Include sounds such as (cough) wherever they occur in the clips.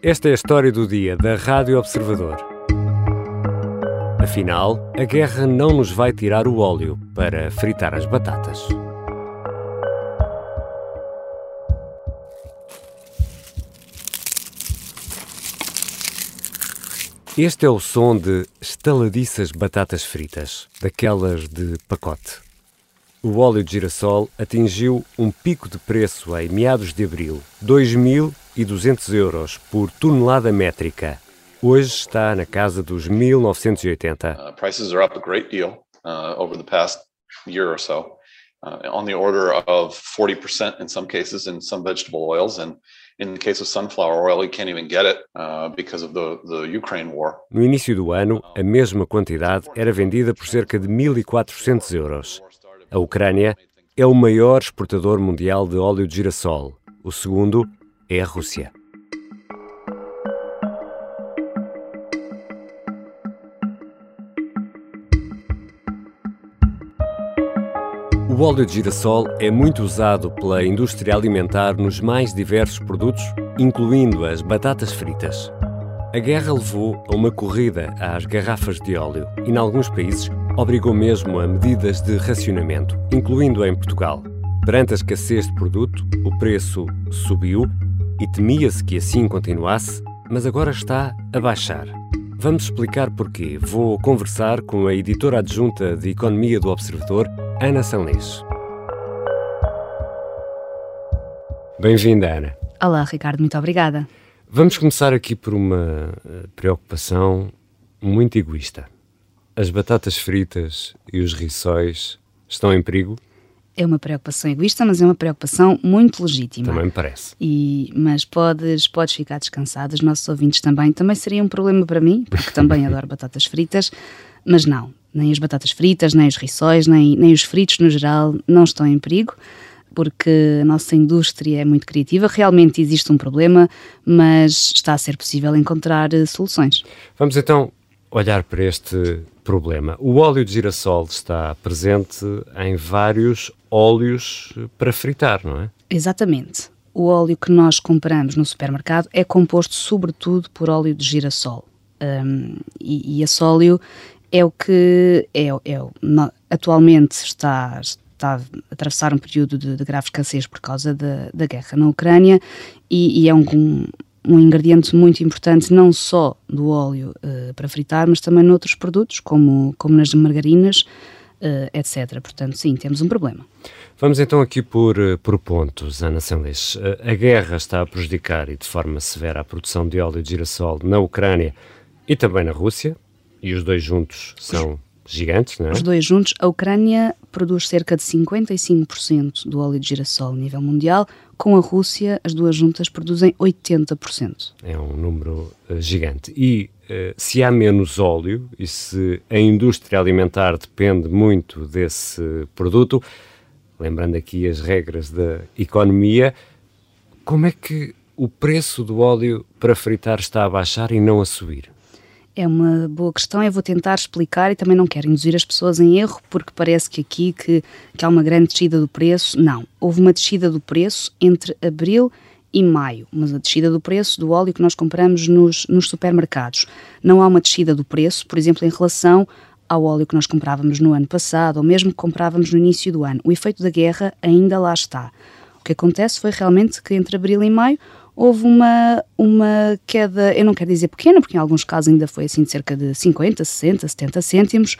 Esta é a história do dia da Rádio Observador. Afinal, a guerra não nos vai tirar o óleo para fritar as batatas. Este é o som de estaladiças batatas fritas, daquelas de pacote. O óleo de girassol atingiu um pico de preço em meados de abril, 2.200 euros por tonelada métrica. Hoje está na casa dos 1.980. Uh, prices are up a great deal uh, over the past year or so, uh, on the order of 40% in some cases in some vegetable oils and In the case of sunflower oil, you can't even get it uh, because of the, the Ukraine war. No início do ano, a mesma quantidade era vendida por cerca de 1.400 euros. A Ucrânia é o maior exportador mundial de óleo de girassol. O segundo é a Rússia. O óleo de girassol é muito usado pela indústria alimentar nos mais diversos produtos, incluindo as batatas fritas. A guerra levou a uma corrida às garrafas de óleo e, em alguns países, obrigou mesmo a medidas de racionamento, incluindo em Portugal. Perante a escassez de produto, o preço subiu e temia-se que assim continuasse, mas agora está a baixar. Vamos explicar porquê. Vou conversar com a editora adjunta de Economia do Observador, Ana Sanlês. Bem-vinda, Ana. Olá, Ricardo, muito obrigada. Vamos começar aqui por uma eh, preocupação muito egoísta. As batatas fritas e os riçóis estão em perigo? É uma preocupação egoísta, mas é uma preocupação muito legítima. Também me parece. E, mas podes, podes ficar descansado, os nossos ouvintes também. Também seria um problema para mim, porque também adoro (laughs) batatas fritas, mas não nem as batatas fritas, nem os riçóis, nem, nem os fritos no geral não estão em perigo, porque a nossa indústria é muito criativa. Realmente existe um problema, mas está a ser possível encontrar eh, soluções. Vamos então olhar para este problema. O óleo de girassol está presente em vários óleos para fritar, não é? Exatamente. O óleo que nós compramos no supermercado é composto sobretudo por óleo de girassol. Um, e, e esse óleo é o que é, é atualmente está, está a atravessar um período de, de grave escassez por causa da, da guerra na Ucrânia e, e é um, um, ingrediente muito importante não só do óleo uh, para fritar, mas também noutros produtos, como, como nas margarinas, uh, etc. Portanto, sim, temos um problema. Vamos então aqui por, eh, por pontos, Ana Sanles. A guerra está a prejudicar e de forma severa a produção de óleo de girassol na Ucrânia e também na Rússia, e os dois juntos são gigantes, não é? Os dois juntos, a Ucrânia produz cerca de 55% do óleo de girassol a nível mundial, com a Rússia, as duas juntas produzem 80%. É um número uh, gigante. E uh, se há menos óleo e se a indústria alimentar depende muito desse produto, lembrando aqui as regras da economia, como é que o preço do óleo para fritar está a baixar e não a subir? É uma boa questão, eu vou tentar explicar e também não quero induzir as pessoas em erro, porque parece que aqui que, que há uma grande descida do preço. Não, houve uma descida do preço entre abril e maio, mas a descida do preço do óleo que nós compramos nos, nos supermercados. Não há uma descida do preço, por exemplo, em relação ao óleo que nós comprávamos no ano passado, ou mesmo que comprávamos no início do ano. O efeito da guerra ainda lá está. O que acontece foi realmente que entre abril e maio houve uma, uma queda, eu não quero dizer pequena, porque em alguns casos ainda foi assim de cerca de 50, 60, 70 cêntimos,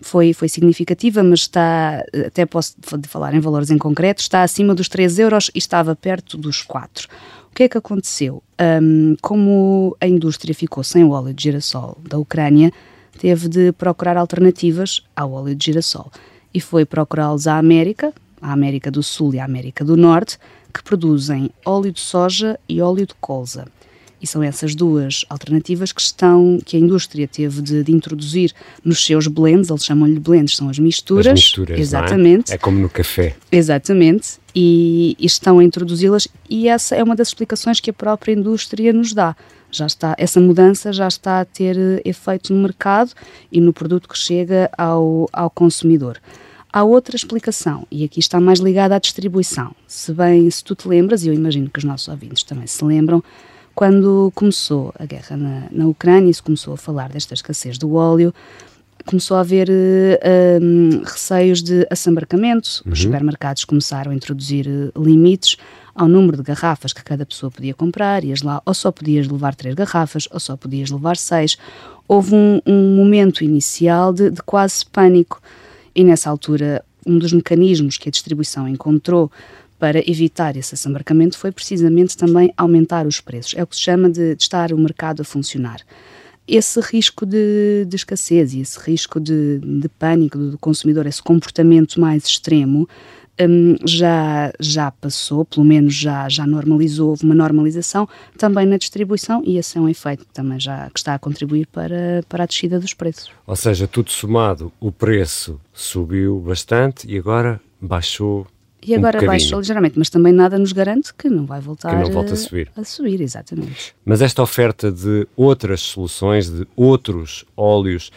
foi, foi significativa, mas está, até posso falar em valores em concreto, está acima dos 3 euros e estava perto dos 4. O que é que aconteceu? Um, como a indústria ficou sem o óleo de girassol da Ucrânia, teve de procurar alternativas ao óleo de girassol e foi procurá-los à América, à América do Sul e à América do Norte, que produzem óleo de soja e óleo de colza. E são essas duas alternativas que estão que a indústria teve de, de introduzir nos seus blends, eles chamam-lhe blends, são as misturas. As misturas, exatamente. É? é? como no café. Exatamente. E, e estão a introduzi-las e essa é uma das explicações que a própria indústria nos dá. Já está, essa mudança já está a ter eh, efeito no mercado e no produto que chega ao, ao consumidor. Há outra explicação, e aqui está mais ligada à distribuição. Se bem, se tu te lembras, e eu imagino que os nossos ouvintes também se lembram, quando começou a guerra na, na Ucrânia e se começou a falar desta escassez do óleo, começou a haver uh, um, receios de assambarcamento, uhum. os supermercados começaram a introduzir uh, limites ao número de garrafas que cada pessoa podia comprar, ias lá, ou só podias levar três garrafas, ou só podias levar seis. Houve um, um momento inicial de, de quase pânico, e nessa altura, um dos mecanismos que a distribuição encontrou para evitar esse assambarcamento foi precisamente também aumentar os preços. É o que se chama de, de estar o mercado a funcionar esse risco de, de, escassez e esse risco de, de pânico do consumidor, esse comportamento mais extremo, um, já, já passou, pelo menos já, já normalizou, houve uma normalização também na distribuição e esse é um efeito que também já que está a contribuir para, para a descida dos preços. Ou seja, tudo somado, o preço subiu bastante e agora baixou e agora um baixou ligeiramente, mas também nada nos garante que não vai voltar que não volta a subir. A subir, exatamente. Mas esta oferta de outras soluções, de outros óleos,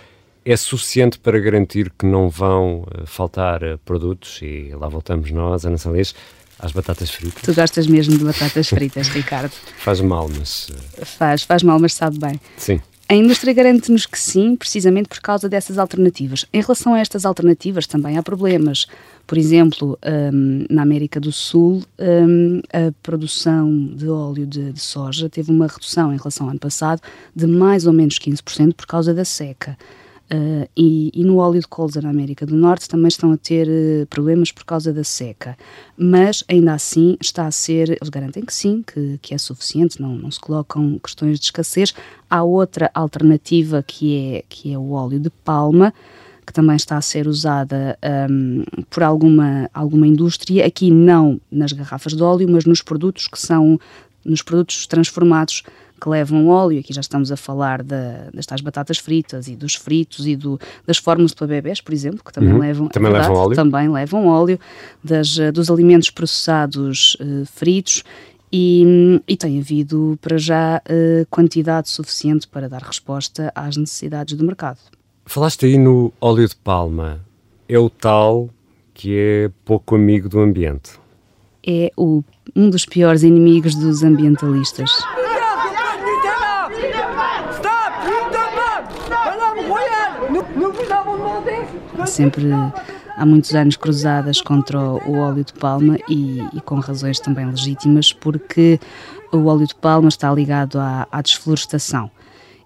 é suficiente para garantir que não vão uh, faltar uh, produtos, e lá voltamos nós, Ana Salês, às batatas fritas. Tu gostas mesmo de batatas fritas, (laughs) Ricardo? Faz mal, mas... Uh... Faz, faz mal, mas sabe bem. Sim. A indústria garante-nos que sim, precisamente por causa dessas alternativas. Em relação a estas alternativas, também há problemas. Por exemplo, um, na América do Sul, um, a produção de óleo de, de, soja teve uma redução em relação ao ano passado de mais ou menos 15% por causa da seca. Uh, e, e, no óleo de colza na América do Norte também estão a ter uh, problemas por causa da seca. Mas ainda assim está a ser, eles garantem que sim, que, que é suficiente, não, não se colocam questões de escassez. Há outra alternativa que é, que é o óleo de palma, que também está a ser usada um, por alguma, alguma indústria, aqui não nas garrafas de óleo, mas nos produtos que são nos produtos transformados que levam óleo, aqui já estamos a falar da, das tais batatas fritas e dos fritos e do, das fórmulas para bebés, por exemplo, que também uhum. levam, é também verdade, levam óleo. Também levam óleo, das, eh, dos alimentos processados uh, fritos e, e, tem havido para já uh, quantidade suficiente para dar resposta às necessidades do mercado. Falaste aí no óleo de palma, é o tal que é pouco amigo do ambiente. É o, um dos piores inimigos dos ambientalistas. Sempre há muitos anos cruzadas contra o óleo de palma e, e, com razões também legítimas, porque o óleo de palma está ligado à, à desflorestação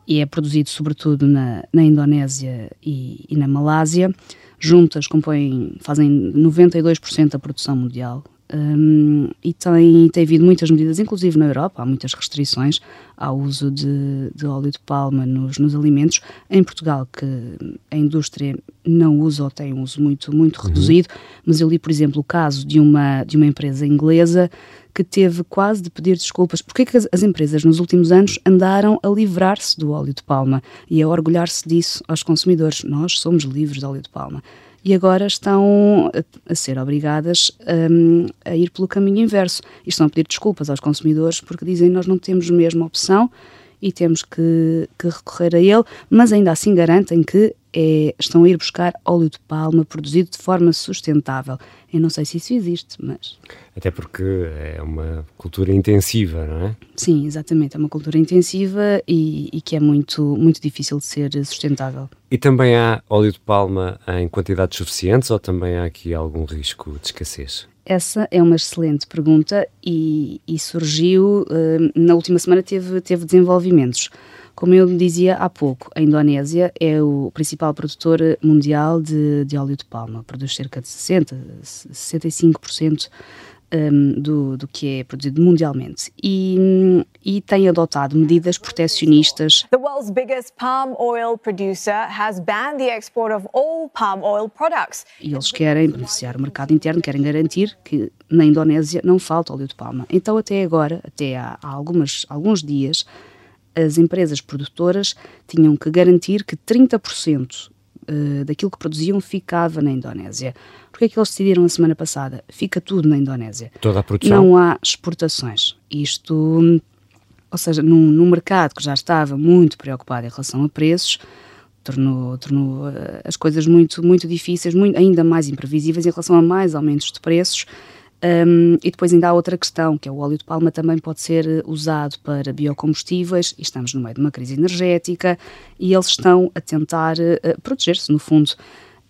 e é produzido sobretudo na, na Indonésia e, e, na Malásia. Juntas compõem, fazem 92% da produção mundial um, e tem, tem havido muitas medidas, inclusive na Europa, há muitas restrições ao uso de, de óleo de palma nos, nos, alimentos. Em Portugal, que a indústria não usa ou tem um uso muito, muito uhum. reduzido, mas eu li, por exemplo, o caso de uma, de uma empresa inglesa que teve quase de pedir desculpas. Porque é que as, as empresas nos últimos anos andaram a livrar-se do óleo de palma e a orgulhar-se disso aos consumidores? Nós somos livres de óleo de palma e agora estão a, a ser obrigadas um, a ir pelo caminho inverso. E estão a pedir desculpas aos consumidores porque dizem nós não temos a mesma opção e temos que, que recorrer a ele, mas ainda assim garantem que é, estão a ir buscar óleo de palma produzido de forma sustentável. Eu não sei se isso existe, mas. Até porque é uma cultura intensiva, não é? Sim, exatamente. É uma cultura intensiva e, e que é muito, muito difícil de ser sustentável. E também há óleo de palma em quantidades suficientes ou também há aqui algum risco de escassez? Essa é uma excelente pergunta e, e surgiu, uh, na última semana teve, teve desenvolvimentos. Como eu dizia há pouco, a Indonésia é o principal produtor mundial de, de óleo de palma, produz cerca de 60, 65% um, do, do que é produzido mundialmente e, e tem adotado medidas proteccionistas. The world's biggest palm oil producer has banned the export of all palm oil products. E eles querem beneficiar o mercado interno, querem garantir que na Indonésia não falta óleo de palma. Então até agora, até há algumas, alguns dias, as empresas produtoras tinham que garantir que 30% uh, daquilo que produziam ficava na Indonésia. Porque é que eles decidiram a semana passada? Fica tudo na Indonésia. Toda a produção? Não há exportações. Isto, ou seja, num, num mercado que já estava muito preocupado em relação a preços, tornou, tornou uh, as coisas muito, muito difíceis, muito, ainda mais imprevisíveis em relação a mais aumentos de preços Um, e depois ainda há outra questão, que é o óleo de palma também pode ser usado para biocombustíveis, e estamos no meio de uma crise energética, e eles estão a tentar uh, proteger-se, no fundo.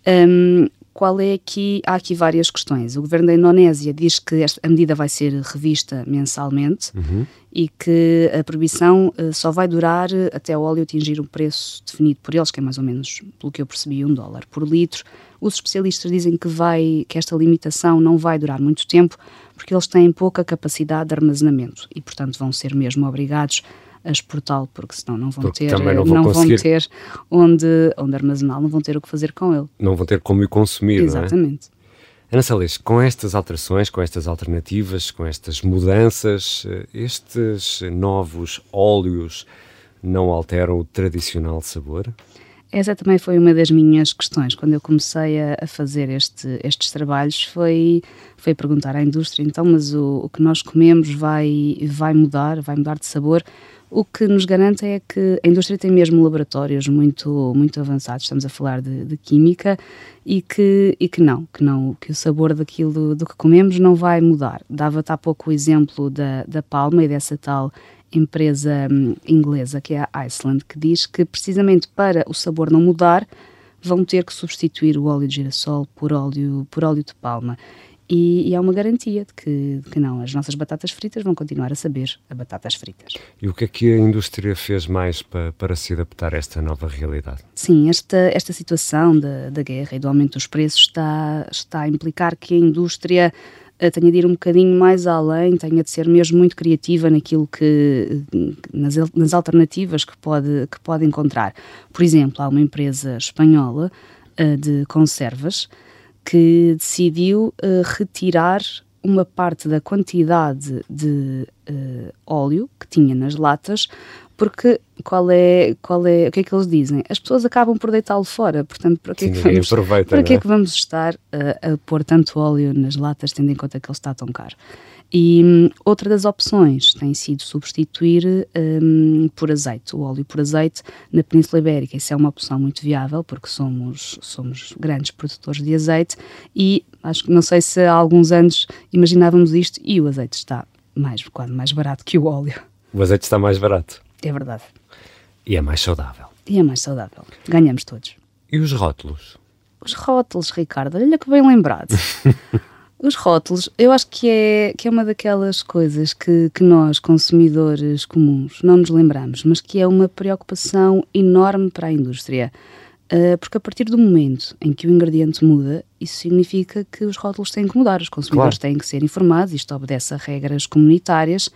Um, qual é aqui, há aqui várias questões. O governo da Indonésia diz que esta, a medida vai ser revista mensalmente uhum. E que a proibição uh, só vai durar até o óleo atingir um preço definido por eles, que é mais ou menos, pelo que eu percebi, um dólar por litro. Os especialistas dizem que, vai, que esta limitação não vai durar muito tempo porque eles têm pouca capacidade de armazenamento e, portanto, vão ser mesmo obrigados a exportá-lo, porque senão não vão porque ter, não, vão, não vão, ter onde, onde armazená-lo, não vão ter o que fazer com ele. Não vão ter como o consumir, Exatamente. Ana Salles, com estas alterações, com estas alternativas, com estas mudanças, eh, estes novos óleos não alteram o tradicional sabor? Essa também foi uma das minhas questões quando eu comecei a, fazer este, estes trabalhos, foi, foi perguntar à indústria, então, mas o, o que nós comemos vai, vai mudar, vai mudar de sabor? O que nos garante é que a indústria tem mesmo laboratórios muito, muito avançados, estamos a falar de, de química, e que, e que não, que não, que o sabor daquilo do que comemos não vai mudar. Dava-te há pouco o exemplo da, da palma e dessa tal empresa hum, inglesa, que é a Iceland, que diz que precisamente para o sabor não mudar, vão ter que substituir o óleo de girassol por óleo, por óleo de palma. E, e há uma garantia de que, de que não, as nossas batatas fritas vão continuar a saber a batatas fritas. E o que é que a indústria fez mais para, para se adaptar a esta nova realidade? Sim, esta, esta situação da, da guerra e do aumento dos preços está, está a implicar que a indústria eh, tenha de ir um bocadinho mais além, tenha de ser mesmo muito criativa naquilo que nas, nas alternativas que pode, que pode encontrar. Por exemplo, há uma empresa espanhola uh, de conservas que decidiu uh, retirar uma parte da quantidade de uh, óleo que tinha nas latas, porque qual é, qual é, o que é que eles dizem? As pessoas acabam por deitá-lo fora, portanto, para que, Sim, é, que vamos, para que é, é que vamos estar a, a pôr tanto óleo nas latas, tendo em conta que ele está tão caro? E hum, outra das opções tem sido substituir hum, por azeite, o óleo por azeite na Península Ibérica. Isso é uma opção muito viável porque somos, somos grandes produtores de azeite e acho que não sei se há alguns anos imaginávamos isto e o azeite está mais, quase mais barato que o óleo. O azeite está mais barato. É verdade. E é mais saudável. E é mais saudável. Ganhamos todos. E os rótulos? Os rótulos, Ricardo, olha que bem lembrado. (laughs) Os rótulos, eu acho que é, que é uma daquelas coisas que, que nós, consumidores comuns, não nos lembramos, mas que é uma preocupação enorme para a indústria. Uh, porque a partir do momento em que o ingrediente muda, isso significa que os rótulos têm que mudar, os consumidores claro. têm que ser informados, isto obedece a regras comunitárias.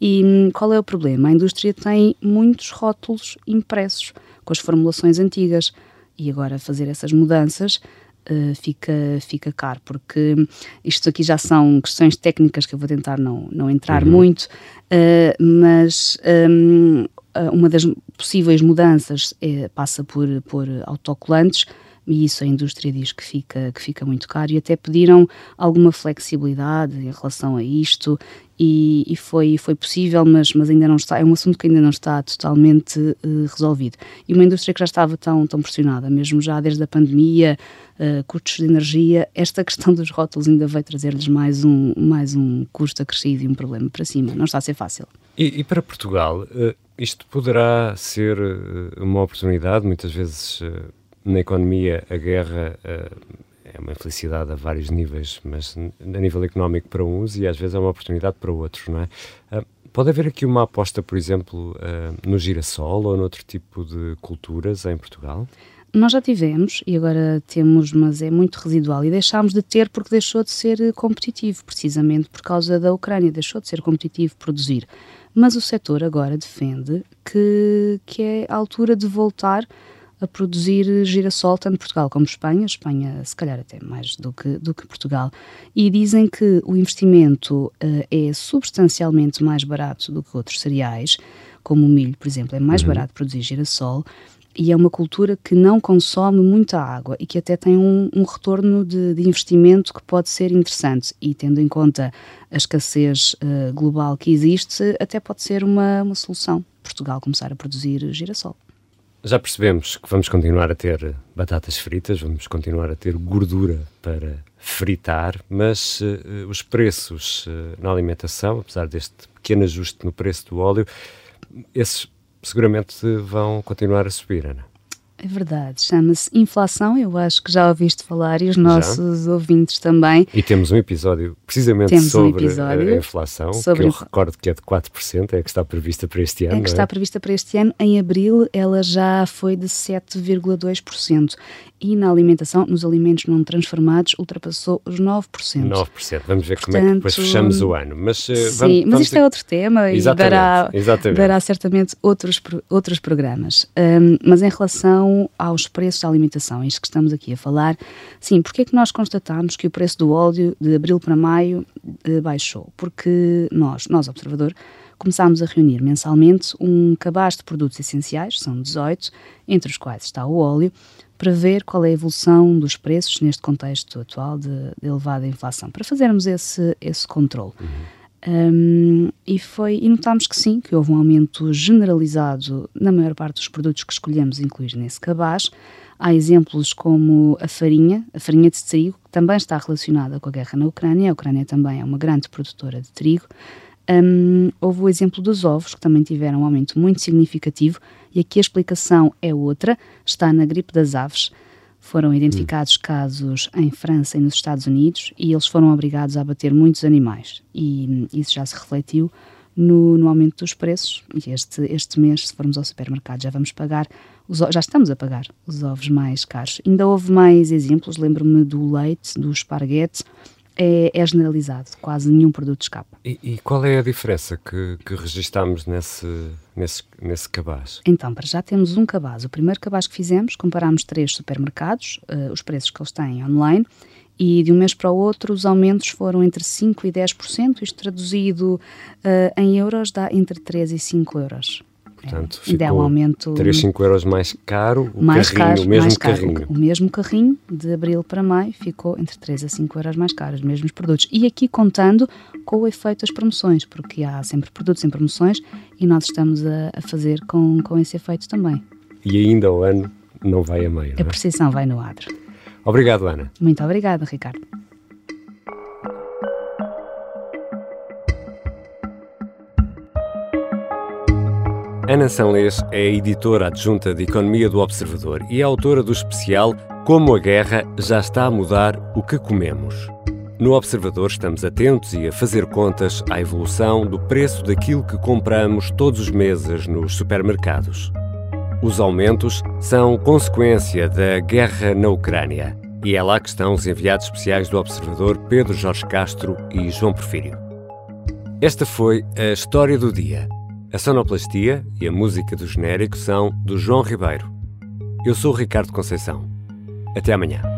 E hum, qual é o problema? A indústria tem muitos rótulos impressos com as formulações antigas e agora fazer essas mudanças uh, fica, fica caro, porque isto aqui já são questões técnicas que eu vou tentar não, não entrar uhum. muito, uh, mas um, uma das possíveis mudanças é, passa por, por autocolantes e isso a indústria diz que fica, que fica muito caro e até pediram alguma flexibilidade em relação a isto e, e, foi, foi possível, mas, mas ainda não está, é um assunto que ainda não está totalmente uh, resolvido. E uma indústria que já estava tão, tão pressionada, mesmo já desde a pandemia, uh, custos de energia, esta questão dos rótulos ainda vai trazer-lhes mais um, mais um custo acrescido e um problema para cima. Não está a ser fácil. E, e para Portugal, uh, isto poderá ser uma oportunidade, muitas vezes na economia a guerra é uma infelicidade a vários níveis, mas a nível económico para uns e às vezes é uma oportunidade para outros, não é? Uh, pode haver aqui uma aposta, por exemplo, uh, no girassol ou noutro tipo de culturas em Portugal? Nós já tivemos e agora temos, mas é muito residual e deixámos de ter porque deixou de ser competitivo, precisamente por causa da Ucrânia, deixou de ser competitivo produzir. Mas o setor agora defende que, que é a altura de voltar a produzir girassol, tanto Portugal como Espanha, Espanha se calhar até mais do que, do que Portugal, e dizem que o investimento uh, é substancialmente mais barato do que outros cereais, como o milho, por exemplo, é mais uhum. barato produzir girassol, e é uma cultura que não consome muita água e que até tem um, um retorno de, de, investimento que pode ser interessante. E tendo em conta a escassez uh, global que existe, até pode ser uma, uma solução Portugal começar a produzir girassol. Já percebemos que vamos continuar a ter batatas fritas, vamos continuar a ter gordura para fritar, mas uh, os preços uh, na alimentação, apesar deste pequeno ajuste no preço do óleo, esses seguramente vão continuar a subir, Ana. É verdade, chama-se inflação, eu acho que já ouviste falar e os nossos já. ouvintes também. E temos um episódio precisamente temos sobre um episódio a inflação, sobre que eu recordo que é de 4%, é que está prevista para este ano. É que está é? prevista para este ano, em abril ela já foi de 7,2% e na alimentação, nos alimentos não transformados, ultrapassou os 9%. 9%. Vamos ver Portanto, como é que depois fechamos o ano. Mas, uh, sim, vamos, mas isto é outro tema e dará, dará certamente outros, outros programas. Um, mas em relação aos preços da alimentação, isto que estamos aqui a falar, sim, porque é que nós constatamos que o preço do óleo de abril para maio uh, baixou? Porque nós, nós observador, começámos a reunir mensalmente um cabaz de produtos essenciais, são 18, entre os quais está o óleo, para ver qual é a evolução dos preços neste contexto atual de, de elevada inflação, para fazermos esse, esse controle. Uhum. Um, e, foi, e notámos que sim, que houve um aumento generalizado na maior parte dos produtos que escolhemos incluir nesse cabaz. Há exemplos como a farinha, a farinha de trigo, que também está relacionada com a guerra na Ucrânia. A Ucrânia também é uma grande produtora de trigo. Um, houve o exemplo dos ovos, que também tiveram um aumento muito significativo, e aqui a explicação é outra, está na gripe das aves. Foram identificados hum. casos em França e nos Estados Unidos e eles foram obrigados a abater muitos animais. E isso já se refletiu no, no aumento dos preços. E este, este mês, se formos ao supermercado, já vamos pagar, os, já estamos a pagar os ovos mais caros. Ainda houve mais exemplos, lembro-me do leite, do esparguete, é, é, generalizado, quase nenhum produto escapa. E, e qual é a diferença que, que registamos nesse, nesse, nesse cabaz? Então, para já temos um cabaz. O primeiro cabaz que fizemos, comparámos três supermercados, uh, os preços que eles têm online, e de um mês para o outro os aumentos foram entre 5% e 10%, isto traduzido uh, em euros dá entre 3 e 5 euros. Portanto, é, ficou um aumento 3, 5 euros mais caro o mais carrinho, caro, o mesmo mais carrinho. Caro. O mesmo carrinho, de abril para maio, ficou entre 3 a 5 euros mais caro, os mesmos produtos. E aqui contando com o efeito das promoções, porque há sempre produtos em promoções e nós estamos a, a fazer com, com esse efeito também. E ainda o ano não vai a meio, A é? precisão vai no adro. Obrigado, Ana. Muito obrigada, Ricardo. Ana Sanlês é editora adjunta de Economia do Observador e é autora do especial Como a Guerra já está a mudar o que comemos. No Observador estamos atentos e a fazer contas à evolução do preço daquilo que compramos todos os meses nos supermercados. Os aumentos são consequência da guerra na Ucrânia e é lá que estão os enviados especiais do Observador Pedro Jorge Castro e João Porfírio. Esta foi a história do dia a sonoplastia e a música do genérico são do João Ribeiro. Eu sou o Ricardo Conceição. Até amanhã.